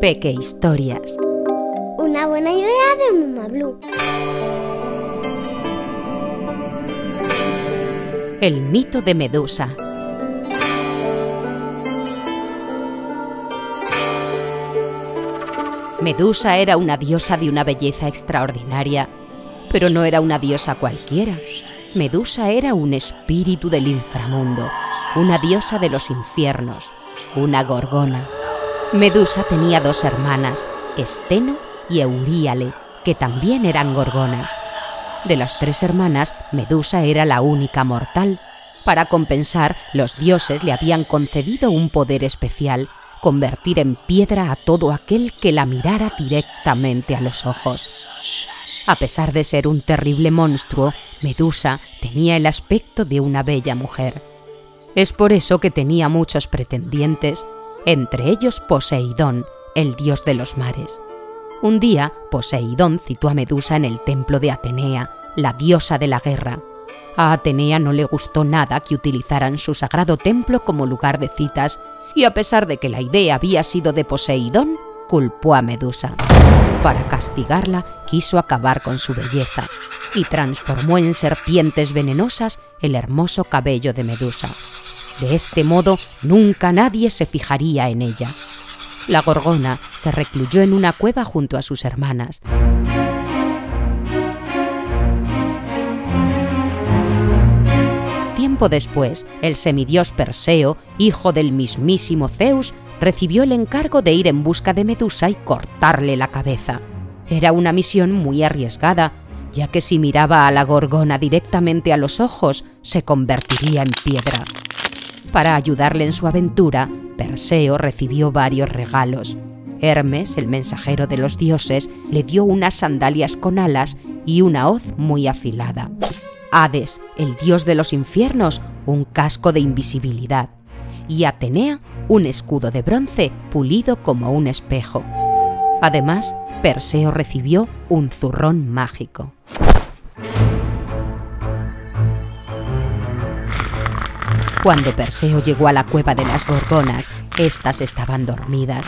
Peque Historias. Una buena idea de Muma Blue. El mito de Medusa. Medusa era una diosa de una belleza extraordinaria, pero no era una diosa cualquiera. Medusa era un espíritu del inframundo, una diosa de los infiernos, una gorgona. Medusa tenía dos hermanas, Esteno y Euríale, que también eran gorgonas. De las tres hermanas, Medusa era la única mortal. Para compensar, los dioses le habían concedido un poder especial, convertir en piedra a todo aquel que la mirara directamente a los ojos. A pesar de ser un terrible monstruo, Medusa tenía el aspecto de una bella mujer. Es por eso que tenía muchos pretendientes, entre ellos Poseidón, el dios de los mares. Un día, Poseidón citó a Medusa en el templo de Atenea, la diosa de la guerra. A Atenea no le gustó nada que utilizaran su sagrado templo como lugar de citas, y a pesar de que la idea había sido de Poseidón, culpó a Medusa. Para castigarla, quiso acabar con su belleza y transformó en serpientes venenosas el hermoso cabello de Medusa. De este modo, nunca nadie se fijaría en ella. La gorgona se recluyó en una cueva junto a sus hermanas. Tiempo después, el semidios Perseo, hijo del mismísimo Zeus, recibió el encargo de ir en busca de Medusa y cortarle la cabeza. Era una misión muy arriesgada, ya que si miraba a la gorgona directamente a los ojos, se convertiría en piedra. Para ayudarle en su aventura, Perseo recibió varios regalos. Hermes, el mensajero de los dioses, le dio unas sandalias con alas y una hoz muy afilada. Hades, el dios de los infiernos, un casco de invisibilidad. Y Atenea, un escudo de bronce pulido como un espejo. Además, Perseo recibió un zurrón mágico. Cuando Perseo llegó a la cueva de las gorgonas, éstas estaban dormidas.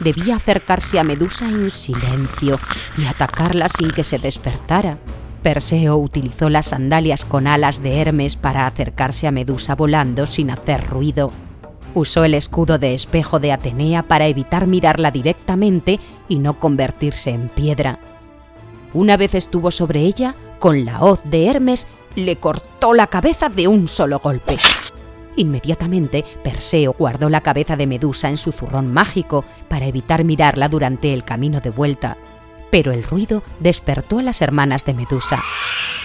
Debía acercarse a Medusa en silencio y atacarla sin que se despertara. Perseo utilizó las sandalias con alas de Hermes para acercarse a Medusa volando sin hacer ruido. Usó el escudo de espejo de Atenea para evitar mirarla directamente y no convertirse en piedra. Una vez estuvo sobre ella, con la hoz de Hermes le cortó la cabeza de un solo golpe. Inmediatamente, Perseo guardó la cabeza de Medusa en su zurrón mágico para evitar mirarla durante el camino de vuelta. Pero el ruido despertó a las hermanas de Medusa.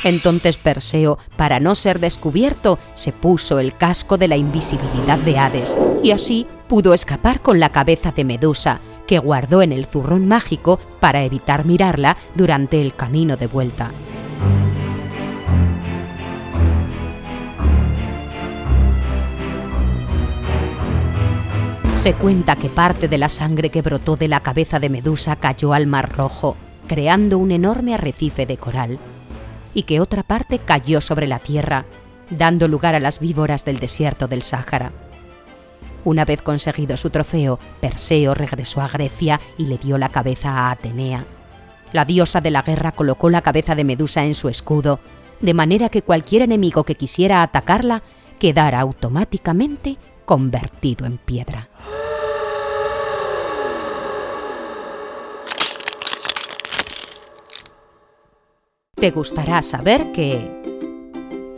Entonces Perseo, para no ser descubierto, se puso el casco de la invisibilidad de Hades y así pudo escapar con la cabeza de Medusa, que guardó en el zurrón mágico para evitar mirarla durante el camino de vuelta. Se cuenta que parte de la sangre que brotó de la cabeza de Medusa cayó al Mar Rojo, creando un enorme arrecife de coral, y que otra parte cayó sobre la tierra, dando lugar a las víboras del desierto del Sáhara. Una vez conseguido su trofeo, Perseo regresó a Grecia y le dio la cabeza a Atenea. La diosa de la guerra colocó la cabeza de Medusa en su escudo, de manera que cualquier enemigo que quisiera atacarla quedara automáticamente convertido en piedra. Te gustará saber que...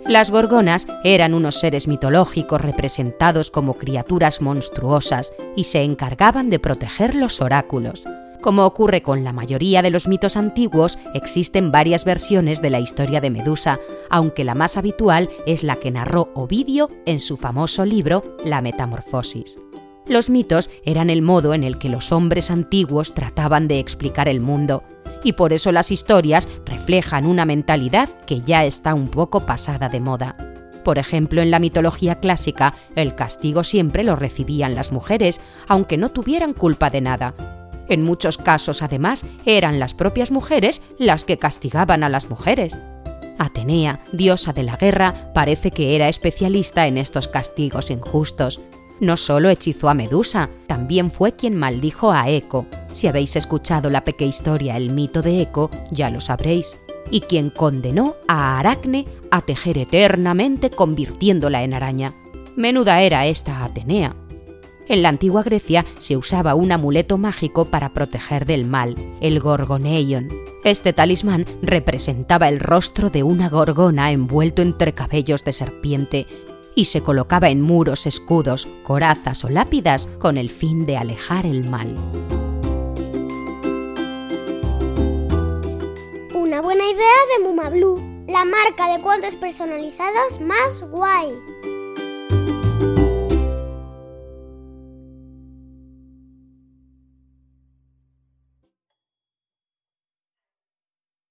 Las gorgonas eran unos seres mitológicos representados como criaturas monstruosas y se encargaban de proteger los oráculos. Como ocurre con la mayoría de los mitos antiguos, existen varias versiones de la historia de Medusa, aunque la más habitual es la que narró Ovidio en su famoso libro La Metamorfosis. Los mitos eran el modo en el que los hombres antiguos trataban de explicar el mundo, y por eso las historias reflejan una mentalidad que ya está un poco pasada de moda. Por ejemplo, en la mitología clásica, el castigo siempre lo recibían las mujeres, aunque no tuvieran culpa de nada, en muchos casos, además, eran las propias mujeres las que castigaban a las mujeres. Atenea, diosa de la guerra, parece que era especialista en estos castigos injustos. No solo hechizó a Medusa, también fue quien maldijo a Eco. Si habéis escuchado la pequeña historia El mito de Eco, ya lo sabréis. Y quien condenó a Aracne a tejer eternamente convirtiéndola en araña. Menuda era esta Atenea. En la antigua Grecia se usaba un amuleto mágico para proteger del mal, el gorgoneion. Este talismán representaba el rostro de una gorgona envuelto entre cabellos de serpiente y se colocaba en muros, escudos, corazas o lápidas con el fin de alejar el mal. Una buena idea de Mumablu, la marca de cuentos personalizados más guay.